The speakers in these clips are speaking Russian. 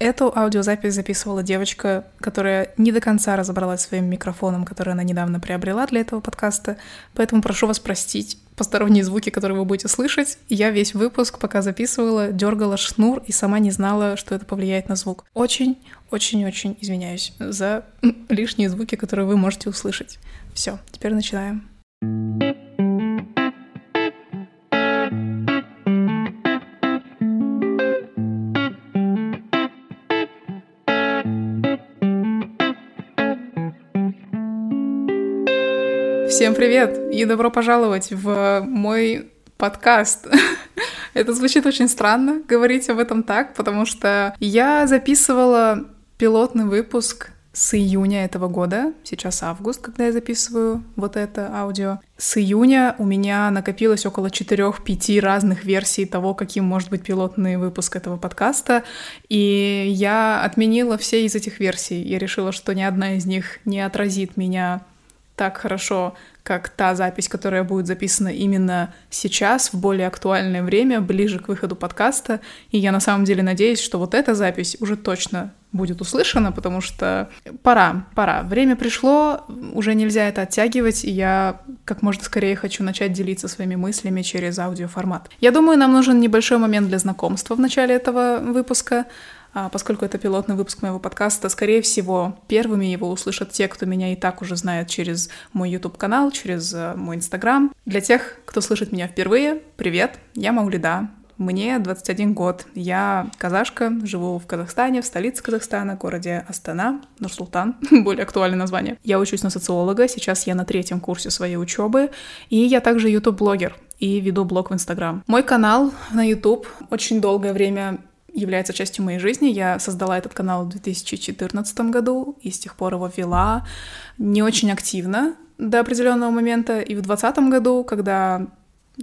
Эту аудиозапись записывала девочка, которая не до конца разобралась своим микрофоном, который она недавно приобрела для этого подкаста, поэтому прошу вас простить посторонние звуки, которые вы будете слышать. Я весь выпуск, пока записывала, дергала шнур и сама не знала, что это повлияет на звук. Очень, очень, очень извиняюсь за лишние звуки, которые вы можете услышать. Все, теперь начинаем. Всем привет и добро пожаловать в мой подкаст. Это звучит очень странно говорить об этом так, потому что я записывала пилотный выпуск с июня этого года, сейчас август, когда я записываю вот это аудио. С июня у меня накопилось около 4-5 разных версий того, каким может быть пилотный выпуск этого подкаста, и я отменила все из этих версий. Я решила, что ни одна из них не отразит меня так хорошо, как та запись, которая будет записана именно сейчас, в более актуальное время, ближе к выходу подкаста. И я на самом деле надеюсь, что вот эта запись уже точно будет услышана, потому что пора, пора. Время пришло, уже нельзя это оттягивать, и я как можно скорее хочу начать делиться своими мыслями через аудиоформат. Я думаю, нам нужен небольшой момент для знакомства в начале этого выпуска. А, поскольку это пилотный выпуск моего подкаста, скорее всего, первыми его услышат те, кто меня и так уже знает через мой YouTube-канал, через э, мой Instagram. Для тех, кто слышит меня впервые, привет, я Маулида, мне 21 год. Я казашка, живу в Казахстане, в столице Казахстана, городе Астана, Нур-Султан, более актуальное название. Я учусь на социолога, сейчас я на третьем курсе своей учебы, и я также YouTube-блогер и веду блог в Инстаграм. Мой канал на YouTube очень долгое время является частью моей жизни. Я создала этот канал в 2014 году и с тех пор его вела не очень активно до определенного момента. И в 2020 году, когда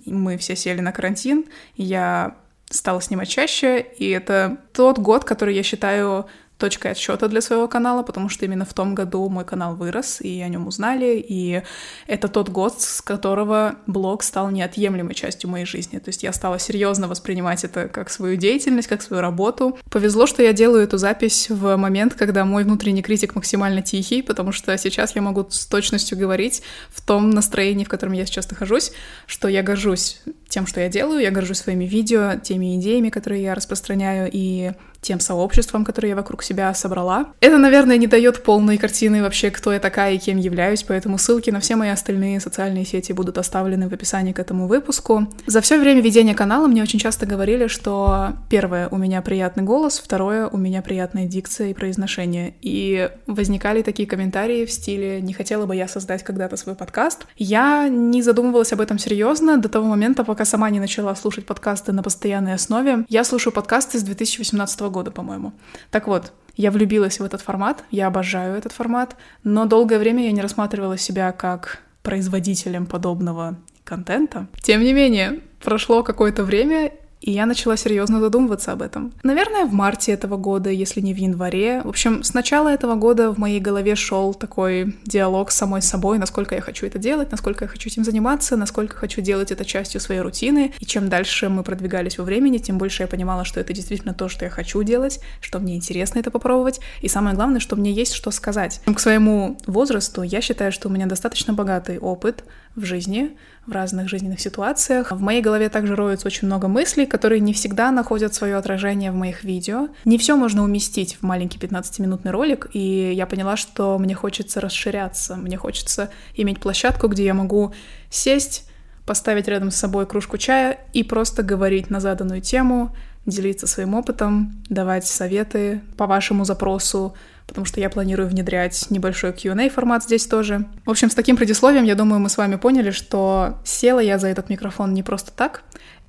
мы все сели на карантин, я стала снимать чаще, и это тот год, который я считаю точкой отсчета для своего канала, потому что именно в том году мой канал вырос, и о нем узнали, и это тот год, с которого блог стал неотъемлемой частью моей жизни. То есть я стала серьезно воспринимать это как свою деятельность, как свою работу. Повезло, что я делаю эту запись в момент, когда мой внутренний критик максимально тихий, потому что сейчас я могу с точностью говорить в том настроении, в котором я сейчас нахожусь, что я горжусь тем, что я делаю, я горжусь своими видео, теми идеями, которые я распространяю, и тем сообществом, которое я вокруг себя собрала. Это, наверное, не дает полной картины вообще, кто я такая и кем являюсь, поэтому ссылки на все мои остальные социальные сети будут оставлены в описании к этому выпуску. За все время ведения канала мне очень часто говорили, что первое, у меня приятный голос, второе, у меня приятная дикция и произношение. И возникали такие комментарии в стиле «не хотела бы я создать когда-то свой подкаст». Я не задумывалась об этом серьезно до того момента, пока сама не начала слушать подкасты на постоянной основе. Я слушаю подкасты с 2018 года, по-моему. Так вот, я влюбилась в этот формат, я обожаю этот формат, но долгое время я не рассматривала себя как производителем подобного контента. Тем не менее, прошло какое-то время, и я начала серьезно задумываться об этом. Наверное, в марте этого года, если не в январе. В общем, с начала этого года в моей голове шел такой диалог с самой собой, насколько я хочу это делать, насколько я хочу этим заниматься, насколько хочу делать это частью своей рутины. И чем дальше мы продвигались во времени, тем больше я понимала, что это действительно то, что я хочу делать, что мне интересно это попробовать. И самое главное, что мне есть что сказать. К своему возрасту я считаю, что у меня достаточно богатый опыт в жизни, в разных жизненных ситуациях. В моей голове также роется очень много мыслей, которые не всегда находят свое отражение в моих видео. Не все можно уместить в маленький 15-минутный ролик, и я поняла, что мне хочется расширяться, мне хочется иметь площадку, где я могу сесть, поставить рядом с собой кружку чая и просто говорить на заданную тему, делиться своим опытом, давать советы по вашему запросу, потому что я планирую внедрять небольшой Q&A формат здесь тоже. В общем, с таким предисловием, я думаю, мы с вами поняли, что села я за этот микрофон не просто так,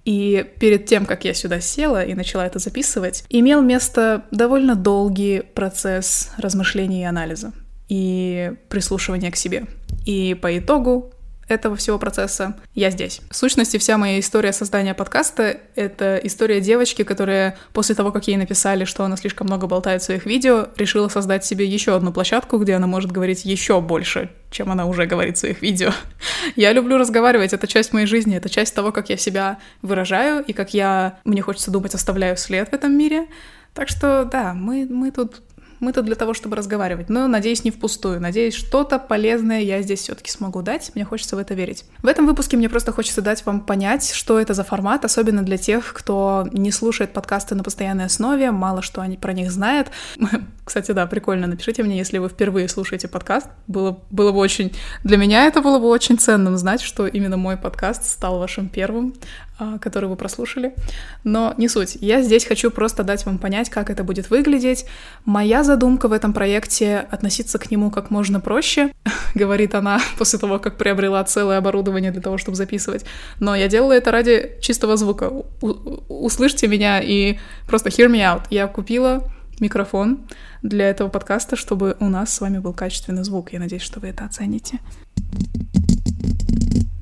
и перед тем, как я сюда села и начала это записывать, имел место довольно долгий процесс размышления и анализа и прислушивания к себе. И по итогу этого всего процесса я здесь. В сущности, вся моя история создания подкаста — это история девочки, которая после того, как ей написали, что она слишком много болтает в своих видео, решила создать себе еще одну площадку, где она может говорить еще больше, чем она уже говорит в своих видео. Я люблю разговаривать, это часть моей жизни, это часть того, как я себя выражаю и как я, мне хочется думать, оставляю след в этом мире. Так что да, мы, мы тут мы тут для того, чтобы разговаривать. Но, надеюсь, не впустую. Надеюсь, что-то полезное я здесь все-таки смогу дать. Мне хочется в это верить. В этом выпуске мне просто хочется дать вам понять, что это за формат, особенно для тех, кто не слушает подкасты на постоянной основе, мало что они про них знает. Кстати, да, прикольно. Напишите мне, если вы впервые слушаете подкаст. Было, было бы очень... Для меня это было бы очень ценным знать, что именно мой подкаст стал вашим первым. А, который вы прослушали. Но не суть. Я здесь хочу просто дать вам понять, как это будет выглядеть. Моя задумка в этом проекте — относиться к нему как можно проще, говорит она после того, как приобрела целое оборудование для того, чтобы записывать. Но я делала это ради чистого звука. У услышьте меня и просто hear me out. Я купила микрофон для этого подкаста, чтобы у нас с вами был качественный звук. Я надеюсь, что вы это оцените.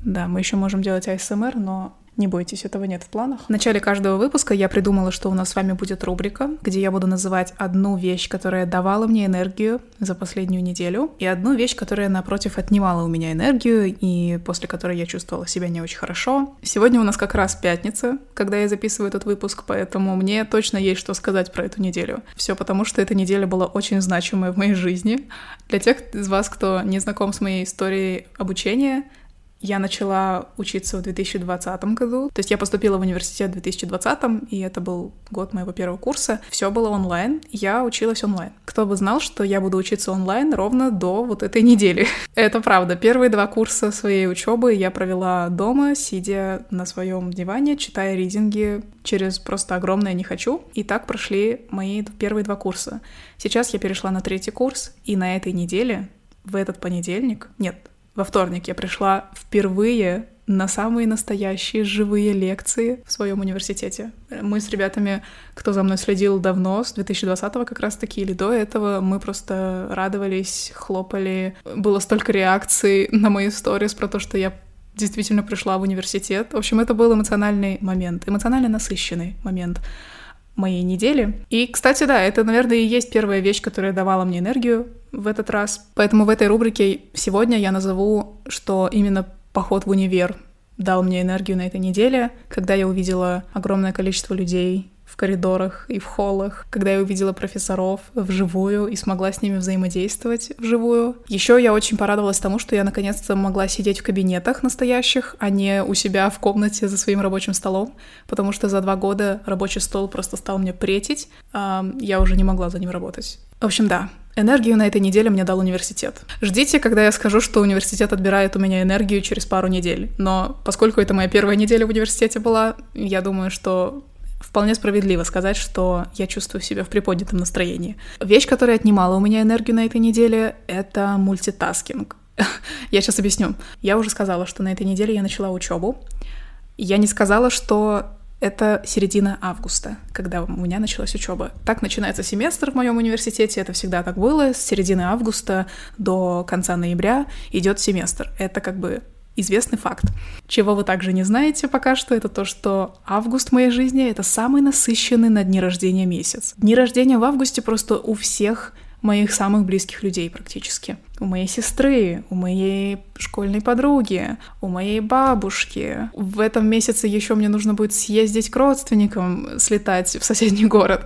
Да, мы еще можем делать ASMR, но не бойтесь, этого нет в планах. В начале каждого выпуска я придумала, что у нас с вами будет рубрика, где я буду называть одну вещь, которая давала мне энергию за последнюю неделю, и одну вещь, которая, напротив, отнимала у меня энергию, и после которой я чувствовала себя не очень хорошо. Сегодня у нас как раз пятница, когда я записываю этот выпуск, поэтому мне точно есть что сказать про эту неделю. Все потому, что эта неделя была очень значимая в моей жизни. Для тех из вас, кто не знаком с моей историей обучения, я начала учиться в 2020 году. То есть я поступила в университет в 2020, и это был год моего первого курса. Все было онлайн, я училась онлайн. Кто бы знал, что я буду учиться онлайн ровно до вот этой недели. это правда. Первые два курса своей учебы я провела дома, сидя на своем диване, читая ридинги через просто огромное «не хочу». И так прошли мои первые два курса. Сейчас я перешла на третий курс, и на этой неделе, в этот понедельник, нет, во вторник я пришла впервые на самые настоящие живые лекции в своем университете. Мы с ребятами, кто за мной следил давно, с 2020-го как раз-таки или до этого, мы просто радовались, хлопали. Было столько реакций на мои сторис про то, что я действительно пришла в университет. В общем, это был эмоциональный момент, эмоционально насыщенный момент моей недели. И, кстати, да, это, наверное, и есть первая вещь, которая давала мне энергию в этот раз. Поэтому в этой рубрике сегодня я назову, что именно поход в универ дал мне энергию на этой неделе, когда я увидела огромное количество людей в коридорах и в холлах, когда я увидела профессоров вживую и смогла с ними взаимодействовать вживую. Еще я очень порадовалась тому, что я наконец-то могла сидеть в кабинетах настоящих, а не у себя в комнате за своим рабочим столом, потому что за два года рабочий стол просто стал мне претить, а я уже не могла за ним работать. В общем, да, Энергию на этой неделе мне дал университет. Ждите, когда я скажу, что университет отбирает у меня энергию через пару недель. Но поскольку это моя первая неделя в университете была, я думаю, что вполне справедливо сказать, что я чувствую себя в приподнятом настроении. Вещь, которая отнимала у меня энергию на этой неделе, это мультитаскинг. я сейчас объясню. Я уже сказала, что на этой неделе я начала учебу. Я не сказала, что это середина августа, когда у меня началась учеба. Так начинается семестр в моем университете, это всегда так было. С середины августа до конца ноября идет семестр. Это как бы известный факт. Чего вы также не знаете пока что, это то, что август в моей жизни — это самый насыщенный на дни рождения месяц. Дни рождения в августе просто у всех моих самых близких людей практически. У моей сестры, у моей школьной подруги, у моей бабушки. В этом месяце еще мне нужно будет съездить к родственникам, слетать в соседний город,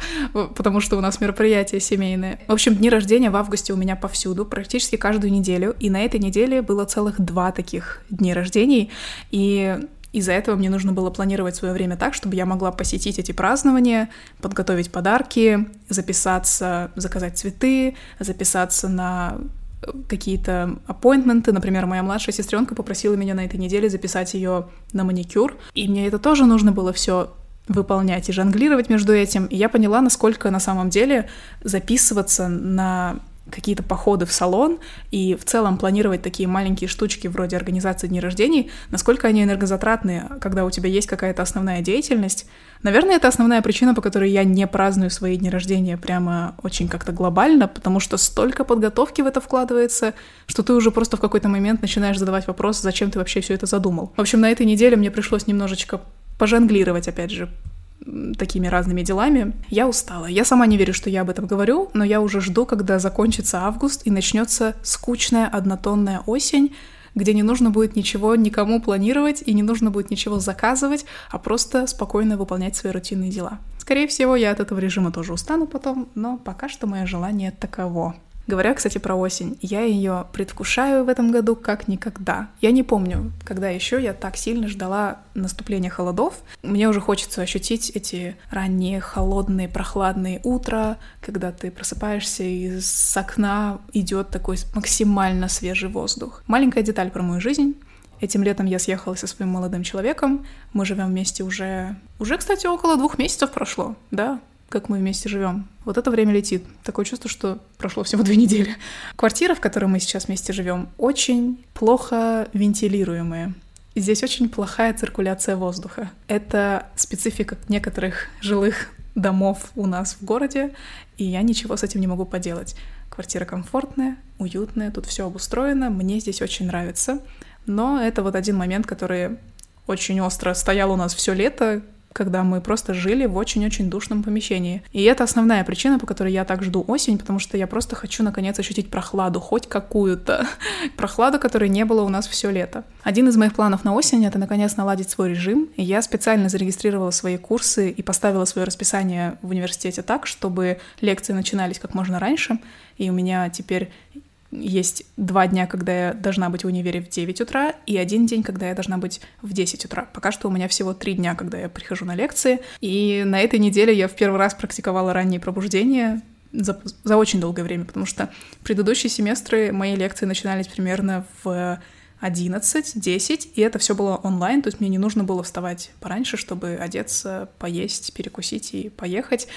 потому что у нас мероприятия семейные. В общем, дни рождения в августе у меня повсюду, практически каждую неделю. И на этой неделе было целых два таких дни рождений. И из-за этого мне нужно было планировать свое время так, чтобы я могла посетить эти празднования, подготовить подарки, записаться, заказать цветы, записаться на какие-то аппоинтменты. Например, моя младшая сестренка попросила меня на этой неделе записать ее на маникюр, и мне это тоже нужно было все выполнять и жонглировать между этим. И я поняла, насколько на самом деле записываться на какие-то походы в салон и в целом планировать такие маленькие штучки вроде организации дней рождений, насколько они энергозатратные, когда у тебя есть какая-то основная деятельность. Наверное, это основная причина, по которой я не праздную свои дни рождения прямо очень как-то глобально, потому что столько подготовки в это вкладывается, что ты уже просто в какой-то момент начинаешь задавать вопрос, зачем ты вообще все это задумал. В общем, на этой неделе мне пришлось немножечко пожонглировать, опять же, такими разными делами. Я устала. Я сама не верю, что я об этом говорю, но я уже жду, когда закончится август и начнется скучная однотонная осень, где не нужно будет ничего никому планировать и не нужно будет ничего заказывать, а просто спокойно выполнять свои рутинные дела. Скорее всего, я от этого режима тоже устану потом, но пока что мое желание таково. Говоря, кстати, про осень, я ее предвкушаю в этом году как никогда. Я не помню, когда еще я так сильно ждала наступления холодов. Мне уже хочется ощутить эти ранние холодные, прохладные утра, когда ты просыпаешься и с окна идет такой максимально свежий воздух. Маленькая деталь про мою жизнь. Этим летом я съехала со своим молодым человеком. Мы живем вместе уже... Уже, кстати, около двух месяцев прошло, да, как мы вместе живем. Вот это время летит. Такое чувство, что прошло всего две недели. Квартира, в которой мы сейчас вместе живем, очень плохо вентилируемая. Здесь очень плохая циркуляция воздуха. Это специфика некоторых жилых домов у нас в городе, и я ничего с этим не могу поделать. Квартира комфортная, уютная, тут все обустроено, мне здесь очень нравится. Но это вот один момент, который очень остро стоял у нас все лето, когда мы просто жили в очень-очень душном помещении. И это основная причина, по которой я так жду осень, потому что я просто хочу наконец ощутить прохладу, хоть какую-то. Прохладу, которой не было у нас все лето. Один из моих планов на осень — это наконец наладить свой режим. И я специально зарегистрировала свои курсы и поставила свое расписание в университете так, чтобы лекции начинались как можно раньше. И у меня теперь есть два дня, когда я должна быть в универе в 9 утра, и один день, когда я должна быть в 10 утра. Пока что у меня всего три дня, когда я прихожу на лекции. И на этой неделе я в первый раз практиковала раннее пробуждение за, за очень долгое время, потому что предыдущие семестры мои лекции начинались примерно в 11, 10, и это все было онлайн, то есть мне не нужно было вставать пораньше, чтобы одеться, поесть, перекусить и поехать.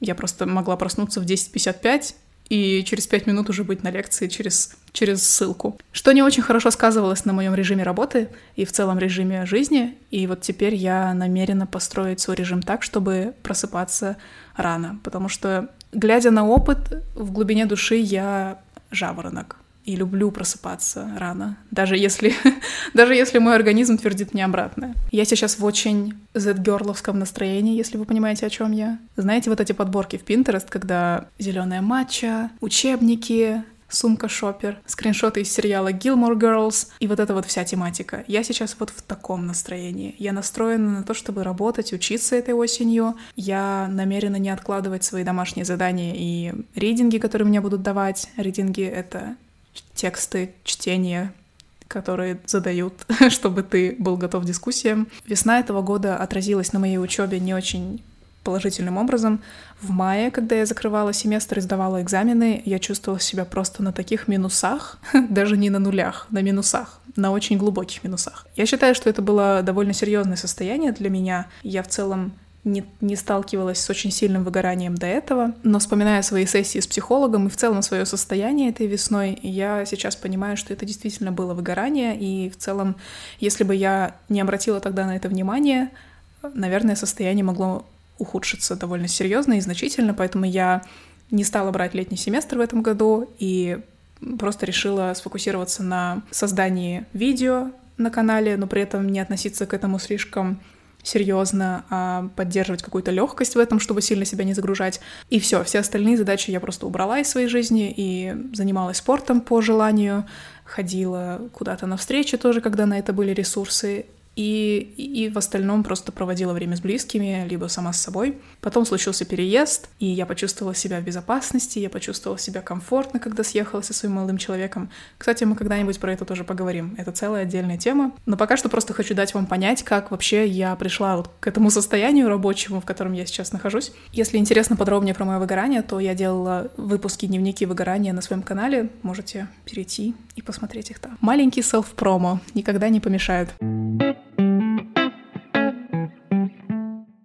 Я просто могла проснуться в 10.55, и через пять минут уже быть на лекции через, через ссылку. Что не очень хорошо сказывалось на моем режиме работы и в целом режиме жизни. И вот теперь я намерена построить свой режим так, чтобы просыпаться рано. Потому что, глядя на опыт, в глубине души я жаворонок и люблю просыпаться рано, даже если, даже если мой организм твердит мне обратное. Я сейчас в очень z-герловском настроении, если вы понимаете, о чем я. Знаете, вот эти подборки в Pinterest, когда зеленая матча, учебники, сумка шопер, скриншоты из сериала Gilmore Girls и вот эта вот вся тематика. Я сейчас вот в таком настроении. Я настроена на то, чтобы работать, учиться этой осенью. Я намерена не откладывать свои домашние задания и рейдинги, которые мне будут давать. Рейдинги — это тексты, чтения, которые задают, чтобы ты был готов к дискуссиям. Весна этого года отразилась на моей учебе не очень положительным образом. В мае, когда я закрывала семестр и сдавала экзамены, я чувствовала себя просто на таких минусах, даже не на нулях, на минусах, на очень глубоких минусах. Я считаю, что это было довольно серьезное состояние для меня. Я в целом не, не сталкивалась с очень сильным выгоранием до этого, но вспоминая свои сессии с психологом и в целом свое состояние этой весной, я сейчас понимаю, что это действительно было выгорание, и в целом, если бы я не обратила тогда на это внимание, наверное, состояние могло ухудшиться довольно серьезно и значительно, поэтому я не стала брать летний семестр в этом году и просто решила сфокусироваться на создании видео на канале, но при этом не относиться к этому слишком серьезно, а поддерживать какую-то легкость в этом, чтобы сильно себя не загружать. И все, все остальные задачи я просто убрала из своей жизни и занималась спортом по желанию, ходила куда-то на встречи тоже, когда на это были ресурсы, и, и в остальном просто проводила время с близкими, либо сама с собой. Потом случился переезд, и я почувствовала себя в безопасности, я почувствовала себя комфортно, когда съехала со своим молодым человеком. Кстати, мы когда-нибудь про это тоже поговорим. Это целая отдельная тема. Но пока что просто хочу дать вам понять, как вообще я пришла вот к этому состоянию рабочему, в котором я сейчас нахожусь. Если интересно подробнее про мое выгорание, то я делала выпуски дневники выгорания на своем канале. Можете перейти и посмотреть их там. Маленький селф-промо никогда не помешает.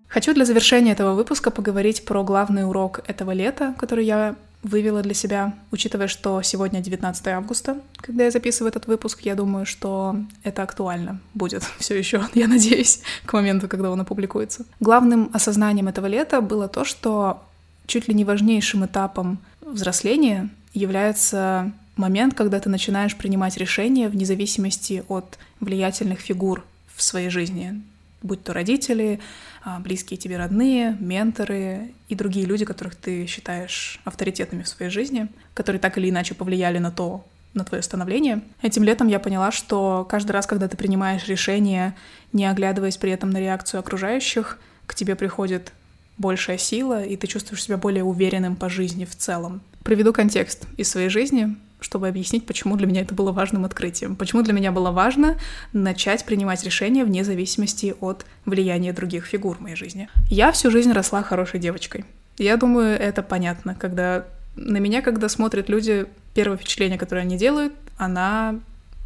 Хочу для завершения этого выпуска поговорить про главный урок этого лета, который я вывела для себя, учитывая, что сегодня 19 августа, когда я записываю этот выпуск, я думаю, что это актуально будет все еще, я надеюсь, к моменту, когда он опубликуется. Главным осознанием этого лета было то, что чуть ли не важнейшим этапом взросления является момент, когда ты начинаешь принимать решения вне зависимости от влиятельных фигур в своей жизни, будь то родители, а, близкие тебе родные, менторы и другие люди, которых ты считаешь авторитетами в своей жизни, которые так или иначе повлияли на то, на твое становление. Этим летом я поняла, что каждый раз, когда ты принимаешь решение, не оглядываясь при этом на реакцию окружающих, к тебе приходит большая сила, и ты чувствуешь себя более уверенным по жизни в целом. Приведу контекст из своей жизни, чтобы объяснить, почему для меня это было важным открытием. Почему для меня было важно начать принимать решения вне зависимости от влияния других фигур в моей жизни. Я всю жизнь росла хорошей девочкой. Я думаю, это понятно, когда на меня, когда смотрят люди, первое впечатление, которое они делают, она,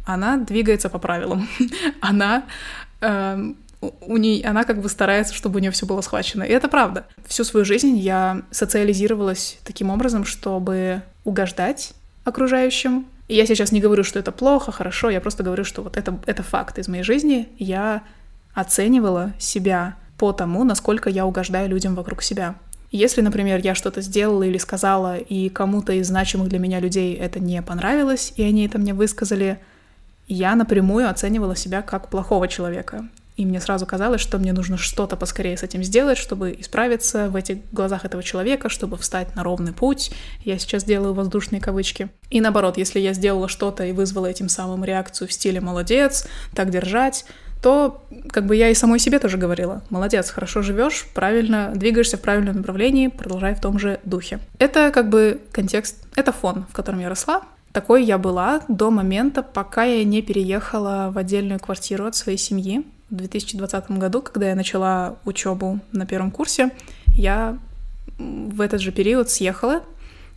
она двигается по правилам. она э, у ней, она как бы старается, чтобы у нее все было схвачено. И это правда. Всю свою жизнь я социализировалась таким образом, чтобы угождать окружающим. И я сейчас не говорю, что это плохо, хорошо, я просто говорю, что вот это, это факт из моей жизни. Я оценивала себя по тому, насколько я угождаю людям вокруг себя. Если, например, я что-то сделала или сказала, и кому-то из значимых для меня людей это не понравилось, и они это мне высказали, я напрямую оценивала себя как плохого человека. И мне сразу казалось, что мне нужно что-то поскорее с этим сделать, чтобы исправиться в этих глазах этого человека, чтобы встать на ровный путь. Я сейчас делаю воздушные кавычки. И наоборот, если я сделала что-то и вызвала этим самым реакцию в стиле «молодец», «так держать», то как бы я и самой себе тоже говорила, молодец, хорошо живешь, правильно двигаешься в правильном направлении, продолжай в том же духе. Это как бы контекст, это фон, в котором я росла. Такой я была до момента, пока я не переехала в отдельную квартиру от своей семьи в 2020 году, когда я начала учебу на первом курсе, я в этот же период съехала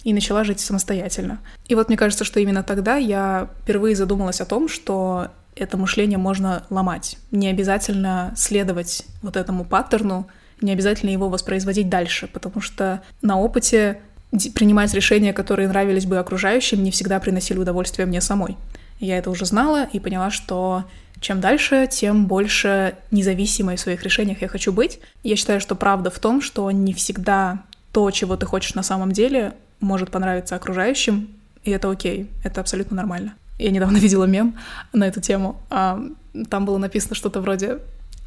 и начала жить самостоятельно. И вот мне кажется, что именно тогда я впервые задумалась о том, что это мышление можно ломать. Не обязательно следовать вот этому паттерну, не обязательно его воспроизводить дальше, потому что на опыте принимать решения, которые нравились бы окружающим, не всегда приносили удовольствие мне самой. Я это уже знала и поняла, что чем дальше, тем больше независимой в своих решениях я хочу быть. Я считаю, что правда в том, что не всегда то, чего ты хочешь на самом деле, может понравиться окружающим, и это окей, это абсолютно нормально. Я недавно видела мем на эту тему. А, там было написано что-то вроде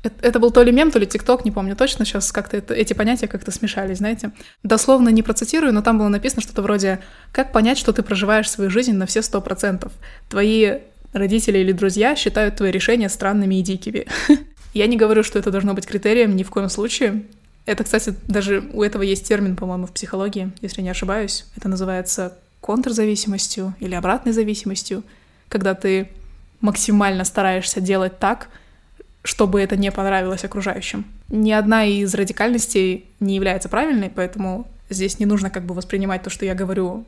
это был то ли мем, то ли тикток, не помню точно, сейчас как-то это, эти понятия как-то смешались, знаете. Дословно не процитирую, но там было написано что-то вроде «Как понять, что ты проживаешь свою жизнь на все сто процентов? Твои родители или друзья считают твои решения странными и дикими. Я не говорю, что это должно быть критерием ни в коем случае. Это, кстати, даже у этого есть термин, по-моему, в психологии, если не ошибаюсь. Это называется контрзависимостью или обратной зависимостью, когда ты максимально стараешься делать так, чтобы это не понравилось окружающим. Ни одна из радикальностей не является правильной, поэтому Здесь не нужно как бы воспринимать то, что я говорю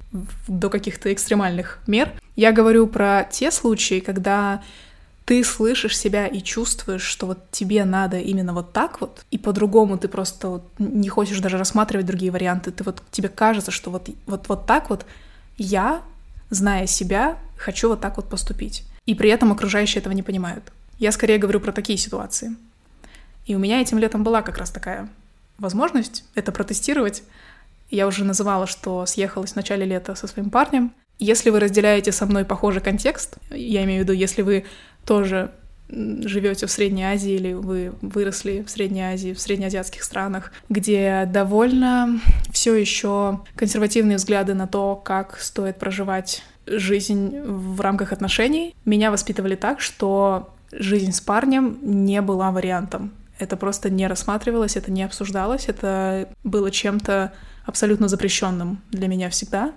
до каких-то экстремальных мер. Я говорю про те случаи, когда ты слышишь себя и чувствуешь, что вот тебе надо именно вот так вот, и по-другому ты просто вот не хочешь даже рассматривать другие варианты. Ты вот тебе кажется, что вот, вот, вот так вот я, зная себя, хочу вот так вот поступить. И при этом окружающие этого не понимают. Я скорее говорю про такие ситуации. И у меня этим летом была как раз такая возможность это протестировать. Я уже называла, что съехалась в начале лета со своим парнем. Если вы разделяете со мной похожий контекст, я имею в виду, если вы тоже живете в Средней Азии или вы выросли в Средней Азии, в среднеазиатских странах, где довольно все еще консервативные взгляды на то, как стоит проживать жизнь в рамках отношений, меня воспитывали так, что жизнь с парнем не была вариантом. Это просто не рассматривалось, это не обсуждалось, это было чем-то абсолютно запрещенным для меня всегда.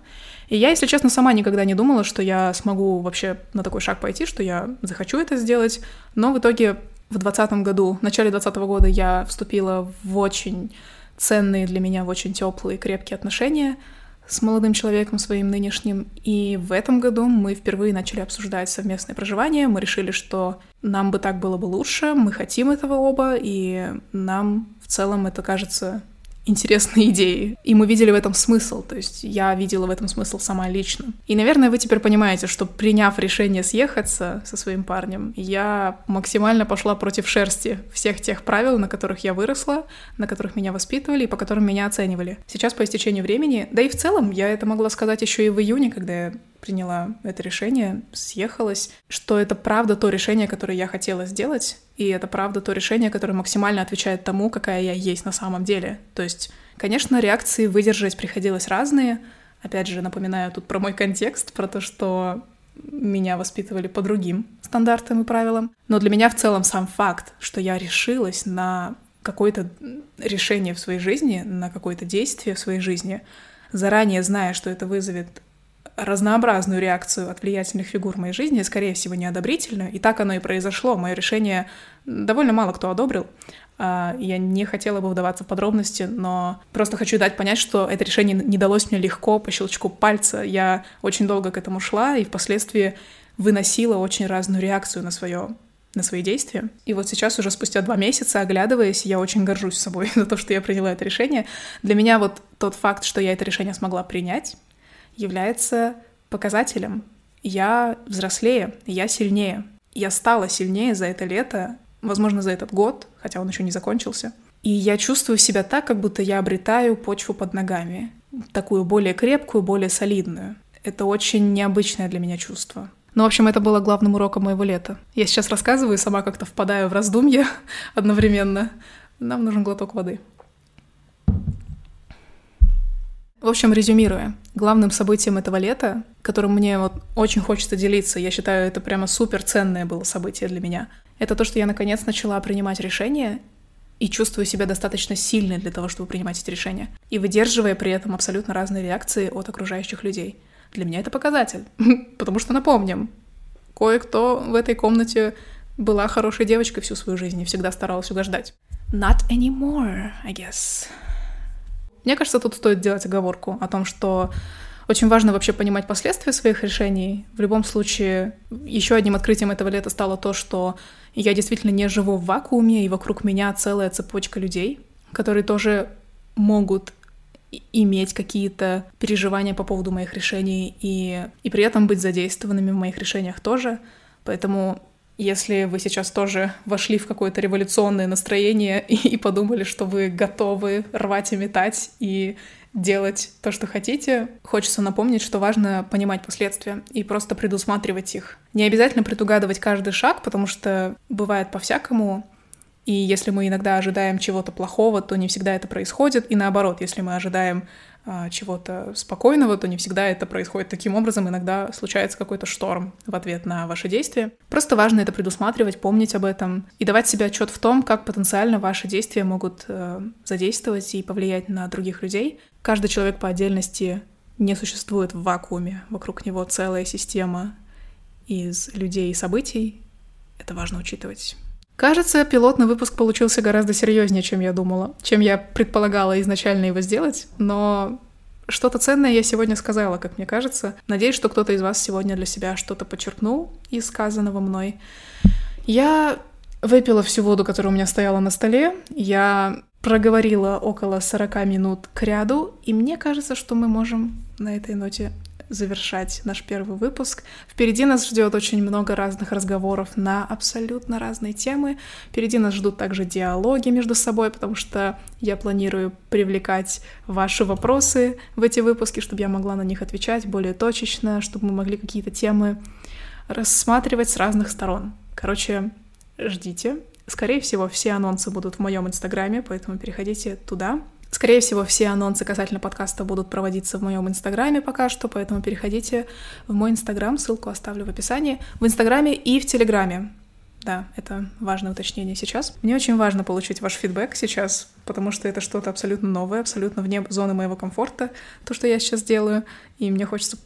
И я, если честно, сама никогда не думала, что я смогу вообще на такой шаг пойти, что я захочу это сделать. Но в итоге в 2020 году, в начале 2020 года я вступила в очень ценные для меня, в очень теплые, крепкие отношения с молодым человеком своим нынешним. И в этом году мы впервые начали обсуждать совместное проживание. Мы решили, что нам бы так было бы лучше, мы хотим этого оба, и нам в целом это кажется интересные идеи. И мы видели в этом смысл, то есть я видела в этом смысл сама лично. И, наверное, вы теперь понимаете, что приняв решение съехаться со своим парнем, я максимально пошла против шерсти всех тех правил, на которых я выросла, на которых меня воспитывали и по которым меня оценивали. Сейчас по истечению времени, да и в целом, я это могла сказать еще и в июне, когда я приняла это решение, съехалась, что это правда то решение, которое я хотела сделать, и это правда то решение, которое максимально отвечает тому, какая я есть на самом деле. То есть, конечно, реакции выдержать приходилось разные. Опять же, напоминаю тут про мой контекст, про то, что меня воспитывали по другим стандартам и правилам. Но для меня в целом сам факт, что я решилась на какое-то решение в своей жизни, на какое-то действие в своей жизни, заранее зная, что это вызовет разнообразную реакцию от влиятельных фигур в моей жизни, скорее всего, неодобрительную. И так оно и произошло. Мое решение довольно мало кто одобрил. А, я не хотела бы вдаваться в подробности, но просто хочу дать понять, что это решение не далось мне легко по щелчку пальца. Я очень долго к этому шла и впоследствии выносила очень разную реакцию на свое на свои действия. И вот сейчас, уже спустя два месяца, оглядываясь, я очень горжусь собой за то, что я приняла это решение. Для меня вот тот факт, что я это решение смогла принять, является показателем. Я взрослее, я сильнее. Я стала сильнее за это лето, возможно, за этот год, хотя он еще не закончился. И я чувствую себя так, как будто я обретаю почву под ногами. Такую более крепкую, более солидную. Это очень необычное для меня чувство. Ну, в общем, это было главным уроком моего лета. Я сейчас рассказываю, сама как-то впадаю в раздумья одновременно. Нам нужен глоток воды. В общем, резюмируя, главным событием этого лета, которым мне вот очень хочется делиться, я считаю, это прямо супер ценное было событие для меня, это то, что я наконец начала принимать решения и чувствую себя достаточно сильной для того, чтобы принимать эти решения, и выдерживая при этом абсолютно разные реакции от окружающих людей. Для меня это показатель, потому что напомним, кое-кто в этой комнате была хорошей девочкой всю свою жизнь и всегда старалась угождать. Not anymore, I guess. Мне кажется, тут стоит делать оговорку о том, что очень важно вообще понимать последствия своих решений. В любом случае, еще одним открытием этого лета стало то, что я действительно не живу в вакууме, и вокруг меня целая цепочка людей, которые тоже могут иметь какие-то переживания по поводу моих решений и, и при этом быть задействованными в моих решениях тоже. Поэтому если вы сейчас тоже вошли в какое-то революционное настроение и, и подумали, что вы готовы рвать и метать и делать то, что хотите, хочется напомнить, что важно понимать последствия и просто предусматривать их. Не обязательно предугадывать каждый шаг, потому что бывает по-всякому, и если мы иногда ожидаем чего-то плохого, то не всегда это происходит. И наоборот, если мы ожидаем а, чего-то спокойного, то не всегда это происходит таким образом. Иногда случается какой-то шторм в ответ на ваши действия. Просто важно это предусматривать, помнить об этом и давать себе отчет в том, как потенциально ваши действия могут э, задействовать и повлиять на других людей. Каждый человек по отдельности не существует в вакууме. Вокруг него целая система из людей и событий. Это важно учитывать. Кажется, пилотный выпуск получился гораздо серьезнее, чем я думала, чем я предполагала изначально его сделать, но что-то ценное я сегодня сказала, как мне кажется. Надеюсь, что кто-то из вас сегодня для себя что-то подчеркнул из сказанного мной. Я выпила всю воду, которая у меня стояла на столе. Я проговорила около 40 минут к ряду, и мне кажется, что мы можем на этой ноте завершать наш первый выпуск. Впереди нас ждет очень много разных разговоров на абсолютно разные темы. Впереди нас ждут также диалоги между собой, потому что я планирую привлекать ваши вопросы в эти выпуски, чтобы я могла на них отвечать более точечно, чтобы мы могли какие-то темы рассматривать с разных сторон. Короче, ждите. Скорее всего, все анонсы будут в моем инстаграме, поэтому переходите туда. Скорее всего, все анонсы касательно подкаста будут проводиться в моем инстаграме пока что, поэтому переходите в мой инстаграм, ссылку оставлю в описании, в инстаграме и в телеграме. Да, это важное уточнение сейчас. Мне очень важно получить ваш фидбэк сейчас, потому что это что-то абсолютно новое, абсолютно вне зоны моего комфорта, то, что я сейчас делаю, и мне хочется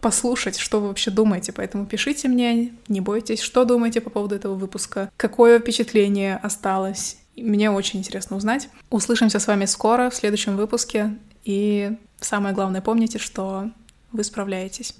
послушать, что вы вообще думаете, поэтому пишите мне, не бойтесь, что думаете по поводу этого выпуска, какое впечатление осталось, мне очень интересно узнать. Услышимся с вами скоро, в следующем выпуске. И самое главное, помните, что вы справляетесь.